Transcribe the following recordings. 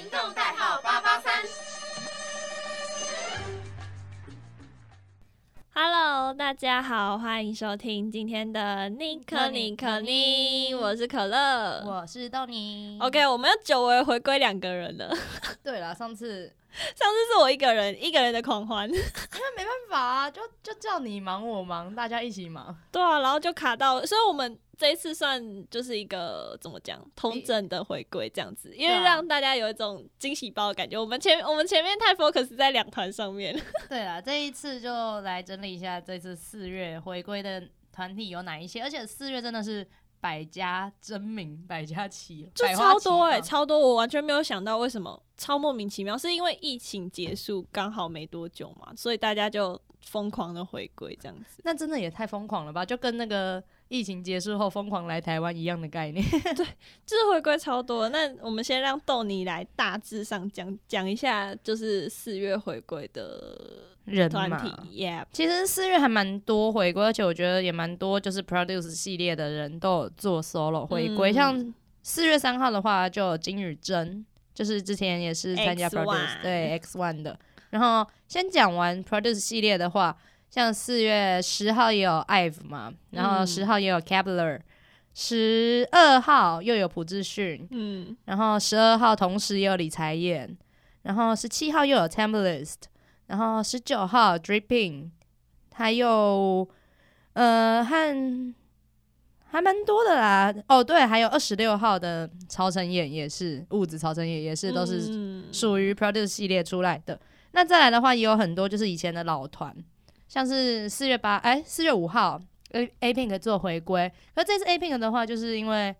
行动代号八八三。Hello，大家好，欢迎收听今天的尼克尼克尼，我是可乐。我是豆泥。OK，我们要久违回归两个人了。对了，上次 上次是我一个人，一个人的狂欢。因为没办法啊，就就叫你忙我忙，大家一起忙。对啊，然后就卡到，所以我们这一次算就是一个怎么讲，通正的回归这样子，因为让大家有一种惊喜包的感觉。我们前我们前面太 focus 在两团上面，对了，这一次就来整理一下这次四月回归的团体有哪一些，而且四月真的是百家争鸣，百家齐，就超多哎、放。超多，我完全没有想到为什么超莫名其妙，是因为疫情结束刚好没多久嘛，所以大家就疯狂的回归这样子。那真的也太疯狂了吧？就跟那个疫情结束后疯狂来台湾一样的概念。对就是回归超多，那我们先让豆泥来大致上讲讲一下，就是四月回归的人团体，Yeah，其实四月还蛮多回归，而且我觉得也蛮多，就是 Produce 系列的人都有做 solo 回归。嗯像四月三号的话，就有金宇珍，就是之前也是参加 Produce 对 X One 的。然后先讲完 Produce 系列的话，像四月十号也有 IVE 嘛，然后嗯十号也有 Kepler，十二号又有朴智勋，嗯，然后十二号同时也有李财燕，然后十七号又有 Tempest，然后十九号 Dripping，还有呃和还蛮多的啦。哦，对，还有二十六号的曹承衍也是物质曹承衍也是都是嗯属于 Produce 系列出来的。那再来的话，也有很多就是以前的老团，像是四月八哎四月五号 A A Pink 做回归，可这次 A Pink 的话，就是因为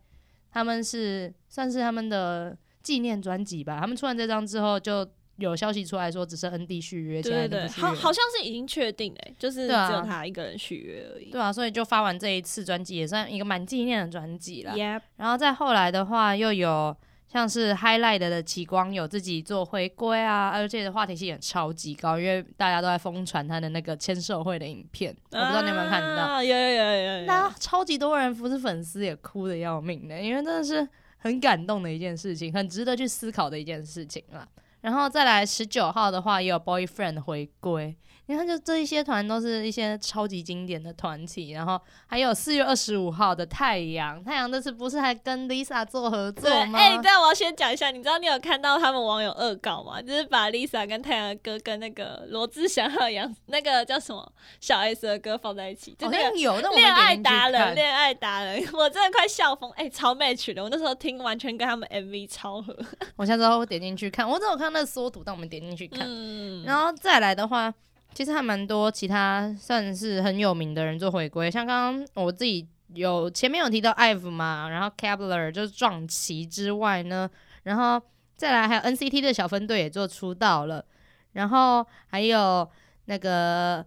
他们是算是他们的纪念专辑吧，他们出完这张之后就有消息出来说只剩 N D 续约，对对对，好好像是已经确定哎、就是只有他一个人续约而已。对啊，所以就发完这一次专辑，也算一个蛮纪念的专辑啦。然后再后来的话，又有像是 Highlight 的奇光有自己做回归啊，而且的话题性也超级高，因为大家都在疯传他的那个签售会的影片，我不知道你有没有看到。啊有有有有有那有。超级多人不是粉丝也哭的要命的，因为真的是很感动的一件事情，很值得去思考的一件事情啦。然后再来十九号的话，也有 Boyfriend 回归。你看，就这一些团都是一些超级经典的团体，然后还有四月二十五号的太阳，太阳这次不是还跟 Lisa 做合作对，吗？哎、但，我要先讲一下，你知道你有看到他们网友恶搞吗？就是把 Lisa 跟太阳哥跟那个罗志祥还有杨那个叫什么小 S 的歌放在一起，就好那个像有，但我没恋爱达人，看恋爱达人，我真的快笑疯，哎、超 match 的。我那时候听完全跟他们 MV 超合。我下次会点进去看。我只有看那个缩图，但我们点进去看。嗯，然后再来的话，其实还蛮多其他算是很有名的人做回归，像刚刚我自己有前面有提到 IVE 嘛，然后 Kepler 就是撞旗之外呢，然后再来还有 NCT 的小分队也做出道了，然后还有那个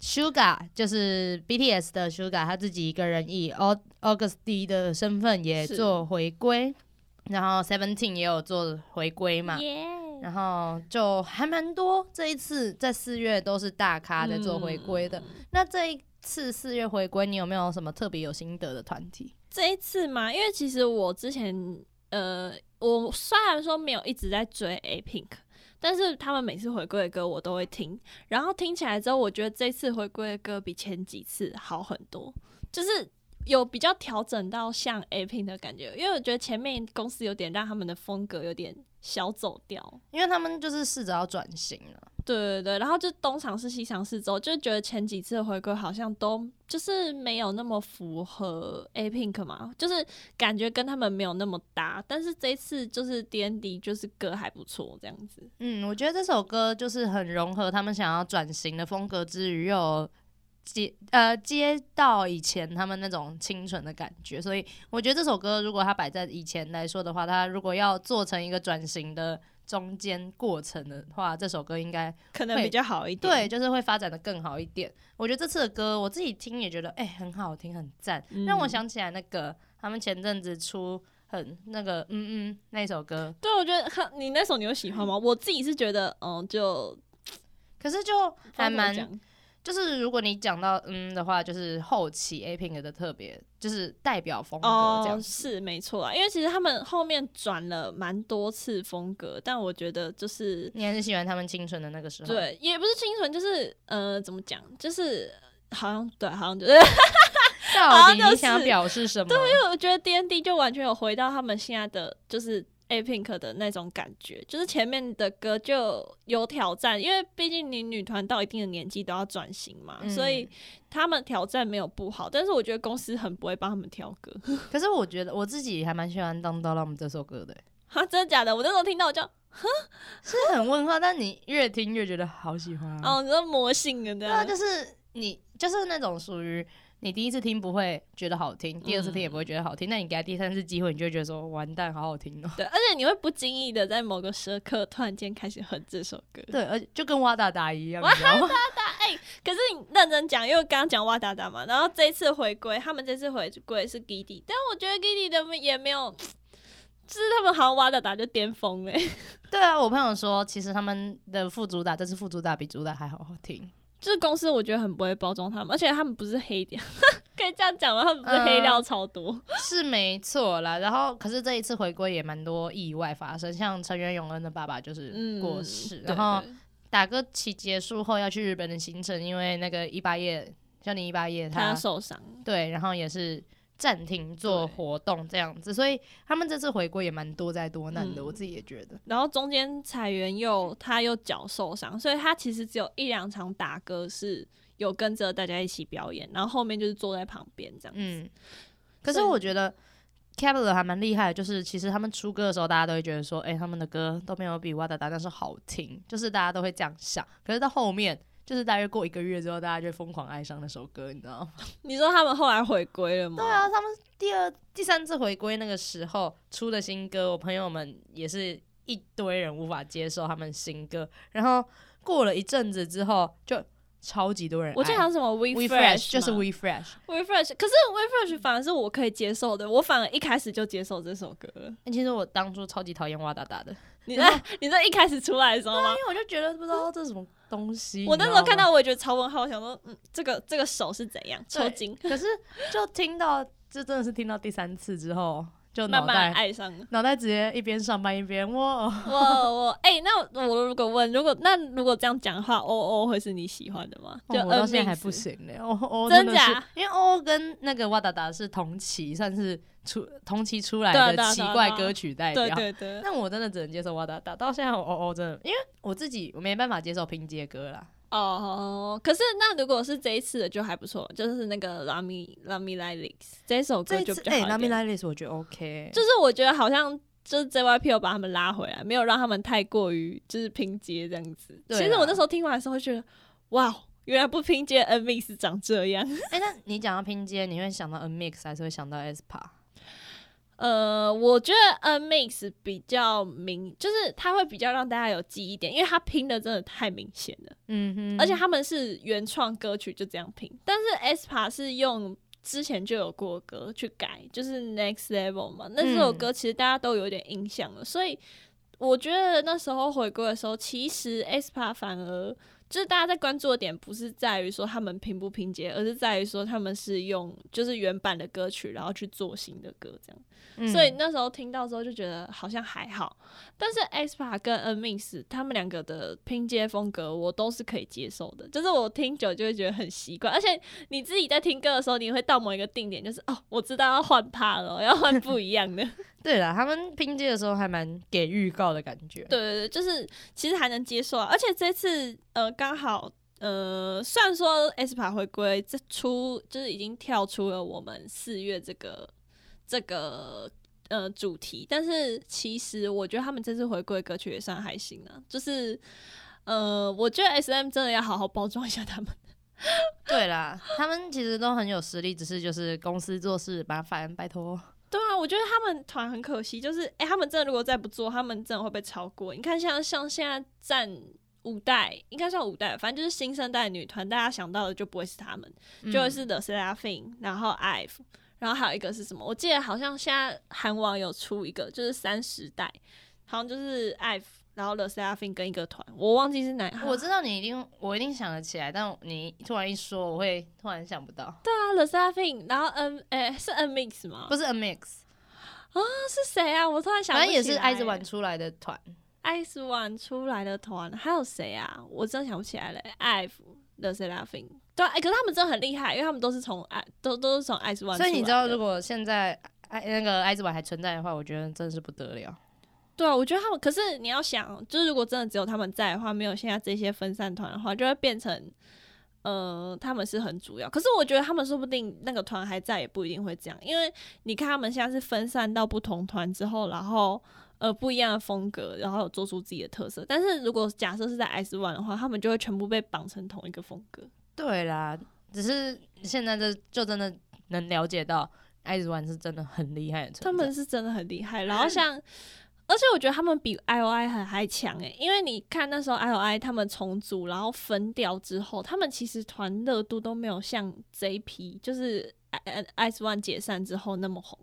Suga 就是 BTS 的 Suga，他自己一个人以 Au- August 的身份也做回归，然后 Seventeen 也有做回归嘛。耶然后就还蛮多，这一次在四月都是大咖在做回归嗯的。那这一次四月回归，你有没有什么特别有心得的团体？这一次嘛，因为其实我之前呃，我虽然说没有一直在追 A Pink，但是他们每次回归的歌我都会听，然后听起来之后，我觉得这次回归的歌比前几次好很多，就是有比较调整到像 A Pink 的感觉，因为我觉得前面公司有点让他们的风格有点小走掉。因为他们就是试着要转型了。对对对，然后就东尝试西尝试之后，就觉得前几次的回归好像都就是没有那么符合 A Pink 嘛，就是感觉跟他们没有那么搭。但是这一次就是 D N D 就是歌还不错这样子。嗯，我觉得这首歌就是很融合他们想要转型的风格之余，又有接呃接到以前他们那种清纯的感觉，所以我觉得这首歌如果它摆在以前来说的话，它如果要做成一个转型的中间过程的话，这首歌应该可能比较好一点。对，就是会发展的更好一点。我觉得这次的歌我自己听也觉得，哎、很好听，很赞，让我嗯想起来那个他们前阵子出很那个嗯嗯那首歌，对，我觉得很你那首你有喜欢吗？我自己是觉得，嗯，就可是就还蛮就是如果你讲到嗯的话，就是后期 A Pink 的特别就是代表风格这哦样，。是没错啊，因为其实他们后面转了蛮多次风格，但我觉得就是你还是喜欢他们清纯的那个时候？，对，也不是清纯，就是呃，怎么讲，就是好像对，好像就是，到底 你想表示什么？对因为我觉得 D N D 就完全有回到他们现在的就是 A Pink 的那种感觉，就是前面的歌就有挑战，因为毕竟你女团到一定的年纪都要转型嘛，嗯所以他们挑战没有不好，但是我觉得公司很不会帮他们挑歌。可是我觉得我自己还蛮喜欢《当到浪》这首歌的，哈，真的假的？我那时候听到我就，是很问号，但你越听越觉得好喜欢啊。哦，你说魔性的对啊，就是你就是那种属于你第一次听不会觉得好听，第二次听也不会觉得好听，那你给他第三次机会，你就会觉得说完蛋，好好听哦。对，而且你会不经意的在某个时刻突然间开始哼这首歌。对，而且就跟哇达达一样，你知道吗？可是你认真讲，因为刚刚讲哇达达嘛，然后这一次回归，他们这次回归是 Giddy，但我觉得 Giddy 的也没有，就是他们好像哇达达就巅峰哎、对啊，我朋友说，其实他们的副主打，这次副主打比主打还好好听。就是公司我觉得很不会包装他们，而且他们不是黑料，可以这样讲吗？他们不是黑料超多，是没错啦，然后可是这一次回归也蛮多意外发生，像成员永恩的爸爸就是嗯，过世，对然后对。打歌期结束后要去日本的行程，因为那个一八夜叫你一八夜他他受伤，对，然后也是暂停做活动这样子，所以他们这次回归也蛮多灾多难的，嗯我自己也觉得。然后中间彩原又他又脚受伤，所以他其实只有一两场打歌是有跟着大家一起表演，然后后面就是坐在旁边这样子。嗯，可是我觉得 c a b l e r 还蛮厉害的，就是其实他们出歌的时候，大家都会觉得说，哎、他们的歌都没有比哇达达但是好听，就是大家都会这样想。可是到后面，就是大约过一个月之后，大家就疯狂爱上那首歌，你知道吗？你说他们后来回归了吗？对啊，他们第二、第三次回归那个时候出的新歌，我朋友们也是一堆人无法接受他们新歌，然后过了一阵子之后，就超级多人爱。我记得好像什么 We Fresh，Fresh 就是 We We Fresh，We Fresh，可是 We Fresh 反而是我可以接受的，我反而一开始就接受这首歌了。欸其实我当初超级讨厌哇哒哒的，你在你在一开始出来的时候吗？因为我就觉得不知道这是什么东西。我那时候看到我也觉得超问号，我想说，嗯，这个这个手是怎样抽筋，可是就听到，就真的是听到第三次之后，就慢慢脑袋爱上了。脑袋直接一边上班一边哇，我我哎、那我如果问，如果那如果这样讲的话，O O 会是你喜欢的吗？就哦我到现在还不行呢。哦哦，真的是假因为哦跟那个哇达达是同期，算是出同期出来的奇怪歌曲代对表。对对，但我真的只能接受哇达达，到现在我哦哦真的，因为我自己我没办法接受拼接歌啦。哦，可是那如果是这一次的就还不错，就是那个 Lami Lami l i l i s 这首歌就比较好一 l a m i 点 l i l i s 我觉得 OK，就是我觉得好像就是 JYP 有把他们拉回来，没有让他们太过于就是拼接这样子。对其实我那时候听完的时候会觉得，哇，原来不拼接 N Mix 长这样。哎、那你讲到拼接，你会想到 N Mix 还是会想到 aespa？呃，我觉得 N Mix 比较明，就是它会比较让大家有记忆点，因为它拼的真的太明显了，嗯哼而且他们是原创歌曲就这样拼，但是 aespa 是用。之前就有过歌去改，就是 Next Level 嘛。那这首嗯歌其实大家都有点印象了，所以我觉得那时候回归的时候，其实 aespa 反而就是大家在关注的点不是在于说他们拼不拼接，而是在于说他们是用就是原版的歌曲，然后去做新的歌这样。嗯所以那时候听到之后就觉得好像还好，但是 aespa 跟 N Mix 他们两个的拼接风格我都是可以接受的，就是我听久就会觉得很习惯，而且你自己在听歌的时候，你会到某一个定点，就是哦，我知道要换趴了，要换不一样的。对了，他们拼接的时候还蛮给预告的感觉。对对对，就是其实还能接受啊，而且这次呃刚好呃虽然说 aespa 回归这出就是已经跳出了我们四月这个这个呃主题，但是其实我觉得他们这次回归歌曲也算还行啊，就是呃我觉得 S M 真的要好好包装一下他们。对啦，他们其实都很有实力，只是就是公司做事麻烦，拜托。对啊，我觉得他们团很可惜，就是哎、诶他们真的如果再不做，他们真的会被超过。你看像像现在占五代，应该算五代，反正就是新生代女团，大家想到的就不会是他们，就会是 The Seraphim，然后 IVE，然后还有一个是什么？我记得好像现在韩网有出一个，就是三十代好像就是 IVE，然后 The Seraphim 跟一个团，我忘记是哪。我知道你一定，我一定想得起来，但你突然一说，我会突然想不到。对啊，The Seraphim，然后 N 诶、是 N Mix 吗？不是 N Mix，啊是谁啊？我突然想不起来，反正也是 IZ ONE 出来的团。IZ ONE 出来的团，还有谁啊？我真的想不起来了。IVE、The Seraphim，对啊，哎、可是他们真的很厉害，因为他们都是从 I 都都是从 IZ ONE，所以你知道，如果果现在 I 那个 IZ ONE 还存在的话，我觉得真的是不得了。对啊，我觉得他们，可是你要想，就是如果真的只有他们在的话，没有现在这些分散团的话，就会变成。呃，他们是很主要，可是我觉得他们说不定那个团还在，也不一定会这样，因为你看他们现在是分散到不同团之后，然后呃不一样的风格，然后做出自己的特色。但是如果假设是在 S One 的话，他们就会全部被绑成同一个风格。对啦，只是现在这就真的能了解到 IZ ONE 是真的很厉害的。他们是真的很厉害，然后像，而且我觉得他们比 I O I 还还强诶，因为你看那时候 I O I 他们重组然后分掉之后，他们其实团热度都没有像 J P 就是 I S One 解散之后那么红，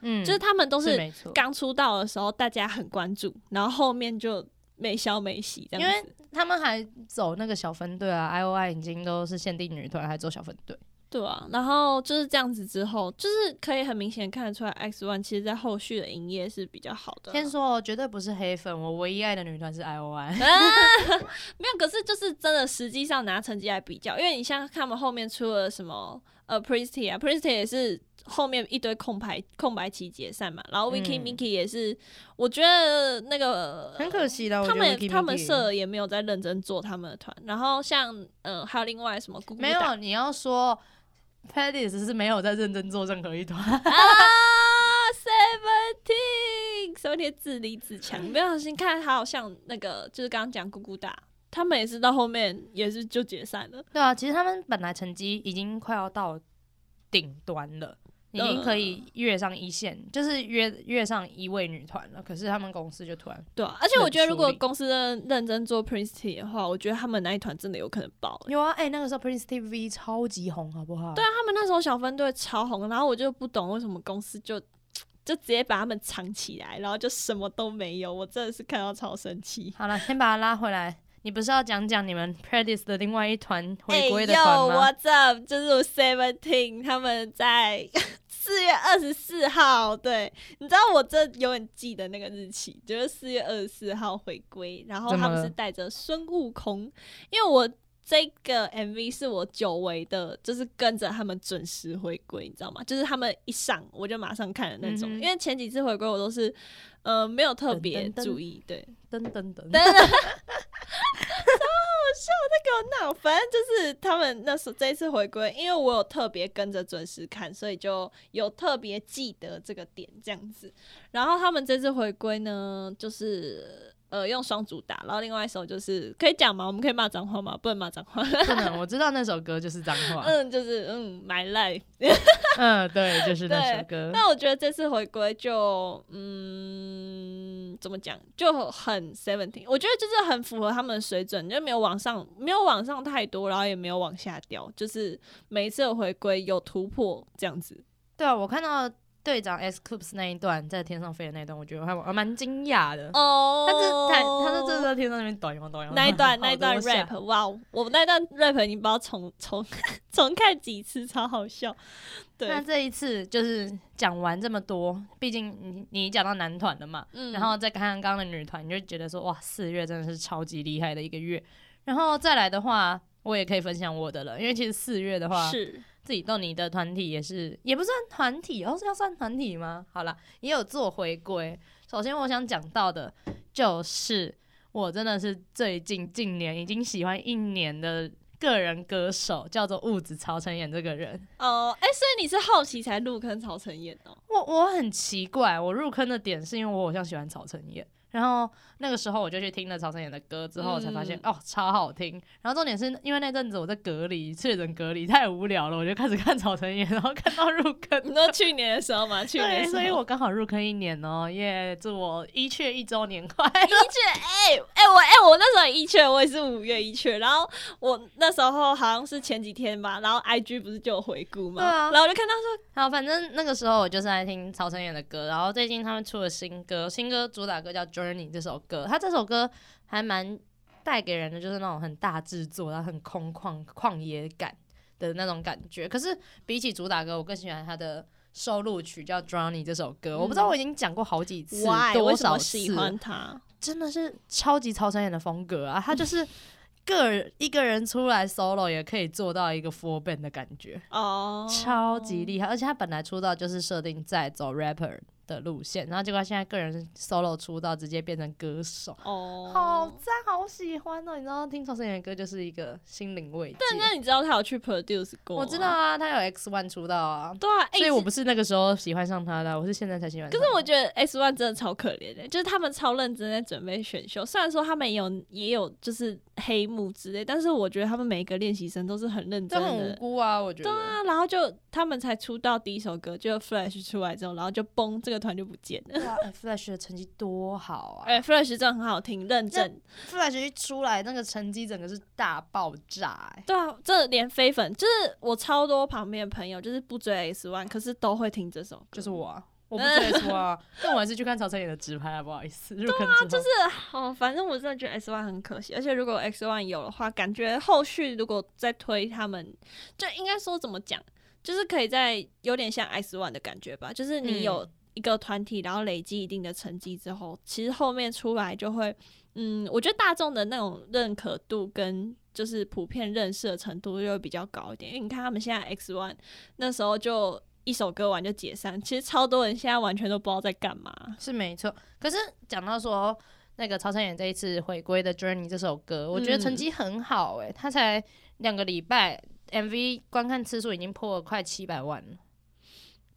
嗯，就是他们都是刚出道的时候大家很关注，然后后面就没消没息这样子。他们还走那个小分队啊，I O I 已经都是限定女团，还走小分队。对啊，然后就是这样子之后，就是可以很明显看得出来，X One 其实在后续的营业是比较好的。先说哦，绝对不是黑粉，我唯一爱的女团是 I O I。没有，可是就是真的，实际上拿成绩来比较，因为你像他们后面出了什么呃 Pristy 啊，Pristy 也是后面一堆空白空白期解散嘛，然后 Vicky 嗯 Miki 也是，我觉得那个很可惜的，他们他们社也没有在认真做他们的团，然后像呃还有另外什么咕咕没有，你要说 Padis 是没有在认真做任何一团。啊，Seventeen Seventeen 自立自强，没有小心看他好像那个就是刚刚讲咕咕哒，他们也是到后面也是就解散了。对啊，其实他们本来成绩已经快要到顶端了，已经可以跃上一线，就是跃跃上一位女团了。可是他们公司就突然对啊，而且我觉得如果公司认认真做 Prince T 的话，我觉得他们那一团真的有可能爆欸、有啊，哎、那个时候 Prince TV 超级红，好不好？对啊，他们那时候小分队超红，然后我就不懂为什么公司就 就直接把他们藏起来，然后就什么都没有，我真的是看到超生气。好了，先把它拉回来。你不是要讲讲你们 Predis 的另外一团哎回归的团吗？，What's up？就是 Seventeen，他们在四月二十四号，对，你知道我这永远记得那个日期，就是四月二十四号回归，然后他们是带着孙悟空，因为我。这个 MV 是我久违的，就是跟着他们准时回归，你知道吗？就是他们一上我就马上看的那种，嗯因为前几次回归我都是呃没有特别注意，对，噔噔噔，在给我闹。反正就是他们那时候这一次回归，因为我有特别跟着准时看，所以就有特别记得这个点这样子。然后他们这次回归呢，就是呃用双主打，然后另外一首就是可以讲吗？我们可以骂脏话吗？不能骂脏话。不能，我知道那首歌就是脏话。嗯，就是嗯，My Life。嗯，对，就是那首歌。那我觉得这次回归就嗯，怎么讲，就很 seventeen。我觉得就是很符合他们的水准，就没有往上，没有往上太多，然后也没有往下掉，就是每一次的回归有突破这样子。对啊，我看到队长 S Coops 那一段在天上飞的那一段，我觉得还还蛮惊讶的。哦他是他他是真的在天上那边抖一抖抖一那一段那一段 rap，哇，我那段 rap 已经不知道重重 重看几次，超好笑。对那，这一次就是讲完这么多，毕竟你你讲到男团了嘛，嗯然后再看看刚刚的女团，你就觉得说哇，四月真的是超级厉害的一个月。然后再来的话，我也可以分享我的了，因为其实四月的话，是自己逗你的团体也是，也不算团体，哦，是要算团体吗？好了，也有做回归。首先我想讲到的就是，我真的是最近近年已经喜欢一年的个人歌手，叫做物子曹承衍这个人。哦，哎、所以你是好奇才入坑曹承衍哦？我我很奇怪，我入坑的点是因为我好像喜欢曹承衍，然后那个时候我就去听了曹承衍的歌，之后我才发现、嗯哦超好听。然后重点是因为那阵子我在隔离，确诊隔离太无聊了，我就开始看曹承衍，然后看到入坑。你说去年的时候吗？去年所以我刚好入坑一年哦，耶！祝我一雀一周年快乐一雀，哎、哎、我哎、我那时候一雀，我也是五月一雀，然后我那时候好像是前几天吧，然后 IG 不是就有回顾嘛，然后我就看到说，好，反正那个时候我就是爱听曹承衍的歌，然后最近他们出了新歌，新歌主打歌叫《Journey》这首歌，他这首歌还蛮带给人的，就是那种很大制作，然后很空旷旷野感的那种感觉。可是比起主打歌，我更喜欢他的收录曲叫《Journey》这首歌。我不知道我已经讲过好几次，Why？多少次喜欢他？真的是超级超承衍的风格啊！他就是 个人一个人出来 solo 也可以做到一个 full band 的感觉，哦，超级厉害。而且他本来出道就是设定在走 rapper 的路线，然后结果他现在个人 solo 出道，直接变成歌手。哦，好赞，好喜欢哦！你知道听曹承衍的歌就是一个心灵慰藉。但那你知道他有去 produce 过？我知道。啊，他有 X One 出道啊，对啊，哎所以我不是那个时候喜欢上他的，我是现在才喜欢。可是我觉得 X One 真的超可怜的，就是他们超认真在准备选秀，虽然说他们也有也有就是黑幕之类，但是我觉得他们每一个练习生都是很认真这很无的。辜啊，我觉得。对啊，然后就他们才出道第一首歌，就 Flash 出来之后，然后就崩，这个团就不见了。，Flash 的成绩多好啊！哎、f l a s h 真的很好听，认真。Flash 一出来，那个成绩整个是大爆炸、欸，对啊，这连飞粉就是我超多旁边的朋友，就是不追 S One，可是都会听这首歌。就是我啊，我不追 S 啊，但我还是去看曹承衍的直拍啊，不好意思，对啊。就是哦，反正我真的觉得 S One 很可惜，而且如果 X One 有的话，感觉后续如果再推他们，就应该说怎么讲，就是可以在有点像 S One 的感觉吧，就是你嗯有一个团体，然后累积一定的成绩之后，其实后面出来就会，嗯，我觉得大众的那种认可度跟就是普遍认识的程度就会比较高一点，因为你看他们现在 X One 那时候就。一首歌完就解散，其实超多人现在完全都不知道在干嘛。是没错。可是讲到说那个曹承衍这一次回归的《Journey》这首歌，我觉得成绩很好诶、他才两个礼拜，MV 观看次数已经破了快七百万了，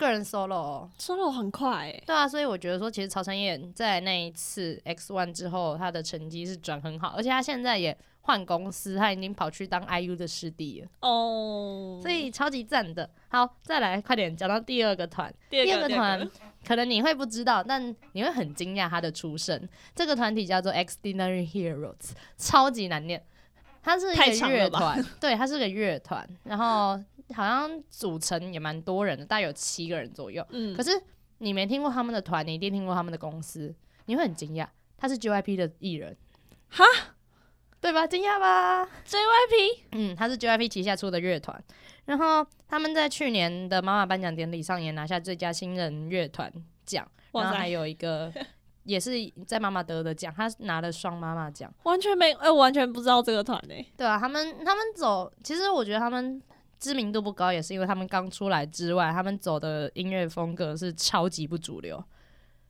个人 solo solo 很快诶、对啊，所以我觉得说，其实曹承衍在那一次 X One 之后，他的成绩是转很好，而且他现在也换公司，他已经跑去当 IU 的师弟了，哦，所以超级赞的。好，再来快点讲到第二个团，第第二个团可能你会不知道，但你会很惊讶他的出身。这个团体叫做 Extraordinary Heroes，超级难念。它是一个乐团，对，它是个乐团，然后好像组成也蛮多人的，大概有七个人左右。嗯，可是你没听过他们的团，你一定听过他们的公司，你会很惊讶，他是 JYP 的艺人，哈对吧？惊讶吧？JYP 嗯，他是 JYP 旗下出的乐团，然后他们在去年的妈妈颁奖典礼上也拿下最佳新人乐团奖，然哇后还，有一个也是在妈妈得的奖，他拿了双妈妈奖。完全没，哎、我完全不知道这个团诶、对啊，他们他们走，其实我觉得他们知名度不高，也是因为他们刚出来之外，他们走的音乐风格是超级不主流，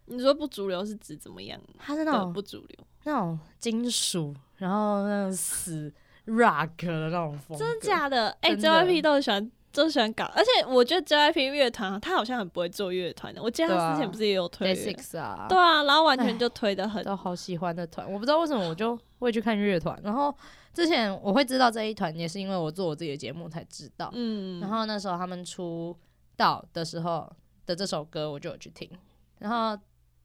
你说不主流是指怎么样的他是那种不主流？那种金属，然后那种死 rock 的那种风格，真的假的？哎、真 j 的 y p 都喜欢。都喜欢搞，而且我觉得 JYP 乐团他好像很不会做乐团的。我记得他之前不是也有推 Six 啊，对啊，然后完全就推的很都好喜欢的团，我不知道为什么我就会去看乐团。然后之前我会知道这一团，也是因为我做我自己的节目才知道。嗯，然后那时候他们出道的时候的这首歌，我就有去听，然后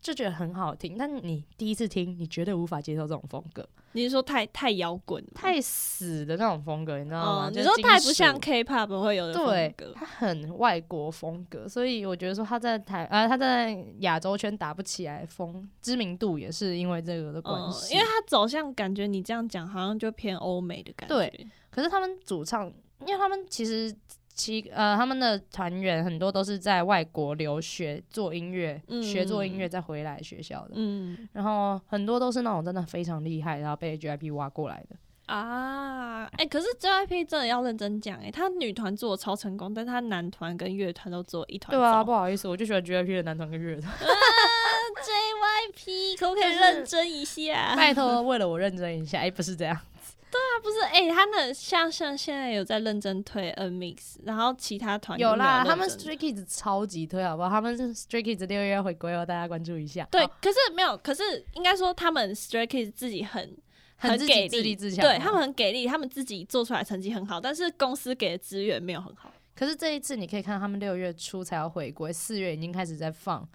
就觉得很好听。但你第一次听，你绝对无法接受这种风格，你是说太太摇滚，太死的那种风格，你知道吗？哦，你说太不像 K-pop 会有的风对格，它很外国风格，所以我觉得说他在台呃他在亚洲圈打不起来风，知名度也是因为这个的关嗯，系。因为他走向感觉你这样讲好像就偏欧美的感觉。对可是他们主唱，因为他们其实其呃他们的团员很多都是在外国留学做音乐，嗯学做音乐再回来学校的，嗯然后很多都是那种真的非常厉害，然后被 JYP 挖过来的。啊，哎、可是 JYP 真的要认真讲，哎，他女团做的超成功，但他男团跟乐团都做一团糟。对啊，不好意思，我就喜欢 JYP 的男团跟乐团。JYP 可不可以认真一下？拜托，为了我认真一下，哎、不是这样。他不是哎、他们像像现在有在认真推 N Mix，然后其他团有啦，他们 Stray Kids 超级推，好不好？他们是 Stray Kids 六月要回归哦，大家关注一下。对，好可是没有，可是应该说他们 Stray Kids 自己很很给力，自立自强对他们很给力，他们自己做出来成绩很好，但是公司给的资源没有很好。可是这一次你可以看，他们六月初才要回归，四月已经开始在放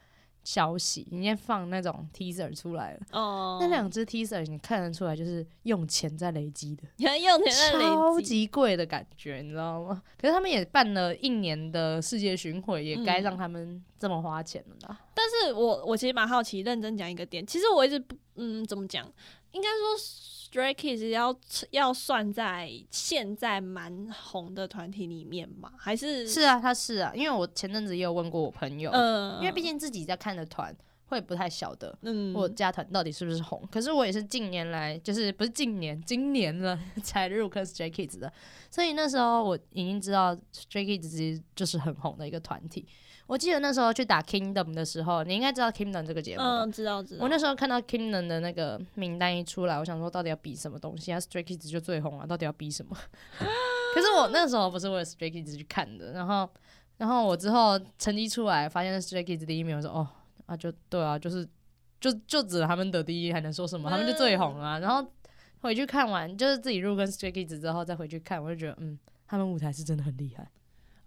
消息，已经放那种 teaser 出来了。哦，那两只 teaser 你看得出来，就是用钱在累积的，你 看用钱在累积超级贵的感觉，你知道吗？可是他们也办了一年的世界巡回，也该嗯让他们这么花钱了啦。但是我我其实蛮好奇，认真讲一个点，其实我一直不，嗯，怎么讲？应该说 Stray Kids 要要算在现在蛮红的团体里面吗？还是是啊，他是啊，因为我前阵子也有问过我朋友，嗯，因为毕竟自己在看的团会不太晓得。嗯，我家团到底是不是红？可是我也是近年来，就是不是近年，今年了 才入坑 Stray Kids 的，所以那时候我已经知道 Stray Kids 其实就是很红的一个团体。我记得那时候去打 Kingdom 的时候，你应该知道 Kingdom 这个节目。嗯，知道知道。我那时候看到 Kingdom 的那个名单一出来，我想说到底要比什么东西？啊，Stray Kids 就最红啊，到底要比什么？可是我那时候不是为了 Stray Kids 去看的，然后，然后我之后成绩出来，发现 Stray Kids 第一名，我说哦啊，就对啊，就是就就指他们得第一，还能说什么？他们就最红啊。然后回去看完，就是自己入跟 Stray Kids 之后再回去看，我就觉得嗯，他们舞台是真的很厉害。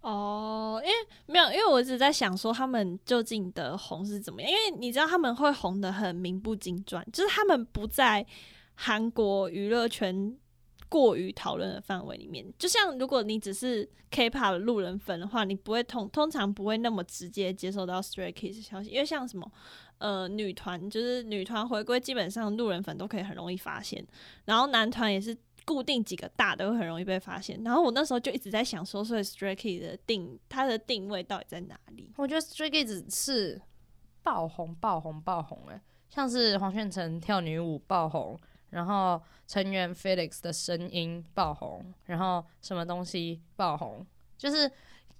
哦，因为没有，因为我一直在想说他们究竟的红是怎么样，因为你知道他们会红的很名不经传，就是他们不在韩国娱乐圈过于讨论的范围里面。就像如果你只是 K-pop 路人粉的话，你不会通通常不会那么直接接收到 Stray Kids 消息，因为像什么。呃，女团就是女团回归，基本上路人粉都可以很容易发现，然后男团也是固定几个大的会很容易被发现。然后我那时候就一直在想说，所以 Stray Kids 的定它的定位到底在哪里？我觉得 Stray Kids 是爆红、爆红、爆红诶、像是黄炫成跳女舞爆红，然后成员 Felix 的声音爆红，然后什么东西爆红，就是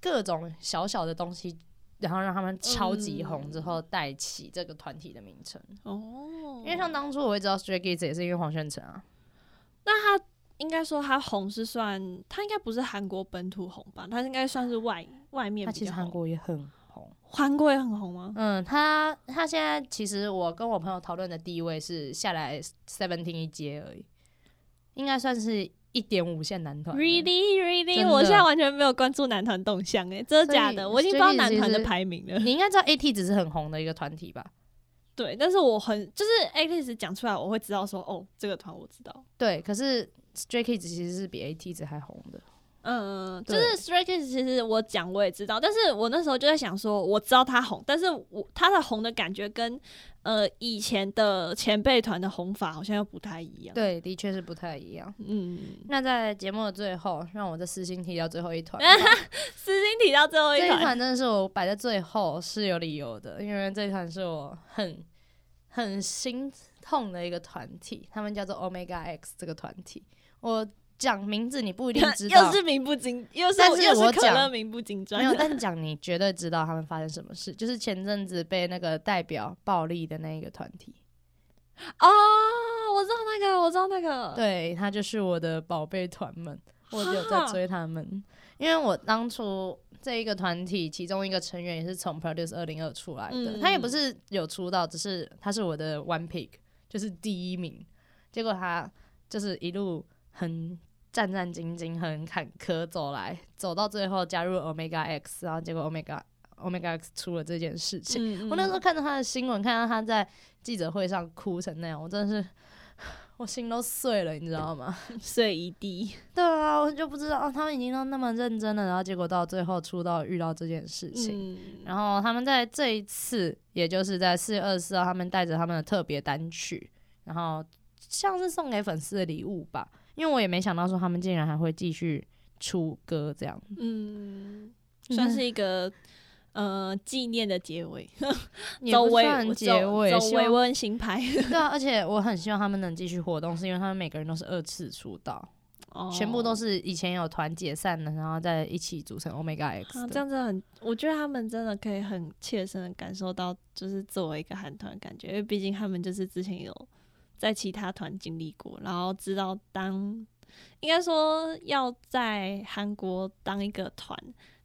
各种小小的东西，然后让他们超级红之后带起这个团体的名称。哦因为像当初我会知道 Stray Kids 也是因为黄轩成啊，那他应该说他红是算，他应该不是韩国本土红吧？他应该算是外外面他其实韩。国也很红。韩国也很红吗？嗯，他他现在其实我跟我朋友讨论的地位是下来 Seventeen 一阶而已，应该算是一点五线男团。Really, really，我现在完全没有关注男团动向诶、真的假的？我已经不知道男团的排名了。你应该知道 AT 只是很红的一个团体吧？对，但是我很就是 a t i s 讲出来，我会知道说哦，这个团我知道。对，可是 Stray Kids 其实是比 AT 值还红的。嗯，就是 Stray Kids，其实我讲我也知道，但是我那时候就在想说，我知道他红，但是我他的红的感觉跟呃以前的前辈团的红法好像又不太一样。，对，的确是不太一样。嗯，那在节目的最后，让我再私心提到最后一团。私心提到最后一团这一，团真的是我摆在最后是有理由的，因为这一团是我很很心痛的一个团体，他们叫做 Omega X 这个团体。我讲名字你不一定 知道。又，是名不经，又是但是又是可我讲乐名不经传。没有，但是讲你绝对知道他们发生什么事，就是前阵子被那个代表暴力的那一个团体，哦，我知道那个，我知道那个，，对他就是我的宝贝团们，我有在追他们，因为我当初这一个团体其中一个成员也是从 Produce 二零二出来的，嗯。他也不是有出道，只是他是我的 One Pick，就是第一名，结果他就是一路很。战战兢兢，很坎坷走来，走到最后加入 Omega X，然后结果 Omega Omega X 出了这件事情，嗯我那时候看到他的新闻，看到他在记者会上哭成那样，我真的是 我心都碎了，你知道吗？碎一地，对啊，我就不知道、哦、他们已经都那么认真了，然后结果到最后出道遇到这件事情。嗯，然后他们在这一次，也就是在四月二十四号，他们带着他们的特别单曲，然后像是送给粉丝的礼物吧。因为我也没想到说他们竟然还会继续出歌这样，嗯，算是一个呃纪念的结尾，也走维不算结尾，走希望维温新牌，对啊，而且我很希望他们能继续活动，是因为他们每个人都是二次出道，全部都是。以前有团解散的，然后再一起组成 Omega X。这样子很，我觉得他们真的可以很切身的感受到，就是作为一个韩团感觉，因为毕竟他们就是之前有在其他团经历过，然后知道当应该说要在韩国当一个团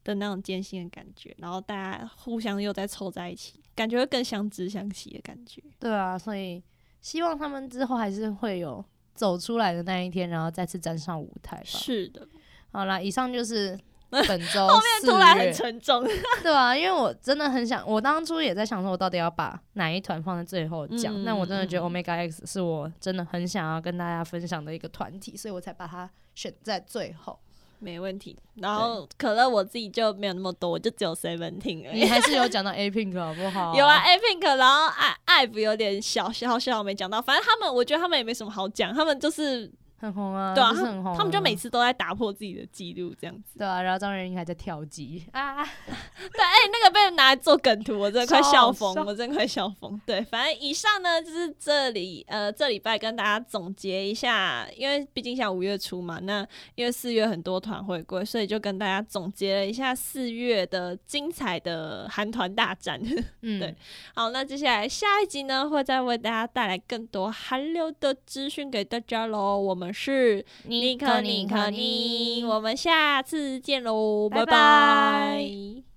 的那种艰辛的感觉，然后大家互相又再凑在一起，感觉会更相知相惜的感觉。对啊，所以希望他们之后还是会有走出来的那一天，然后再次站上舞台吧。是的，好啦，以上就是 本周后面突然很沉重。对啊，因为我真的很想，我当初也在想说，我到底要把哪一团放在最后讲。嗯但我真的觉得嗯 Omega X 是我真的很想要跟大家分享的一个团体，所以我才把它选在最后。没问题。然后可乐我自己就没有那么多，我就只有 Seventeen 而已。你还是有讲到 A Pink 好不好？有啊，A Pink，然后爱爱不有点小小小没讲到，反正他们我觉得他们也没什么好讲，他们就是很红啊，对啊，就是很红、他们就每。次都在打破自己的记录这样子。对啊，然后张元英还在跳级啊，对，哎、那个被拿来做梗图，我真的快笑疯，我真的快笑疯。对，反正以上呢就是这里呃这礼拜跟大家总结一下，因为毕竟像五月初嘛，那因为四月很多团回归，所以就跟大家总结了一下四月的精彩的韩团大战。嗯，对好，那接下来下一集呢会再为大家带来更多韩流的资讯给大家喽。我们是尼克尼克尼，我们下次见喽，拜拜拜。拜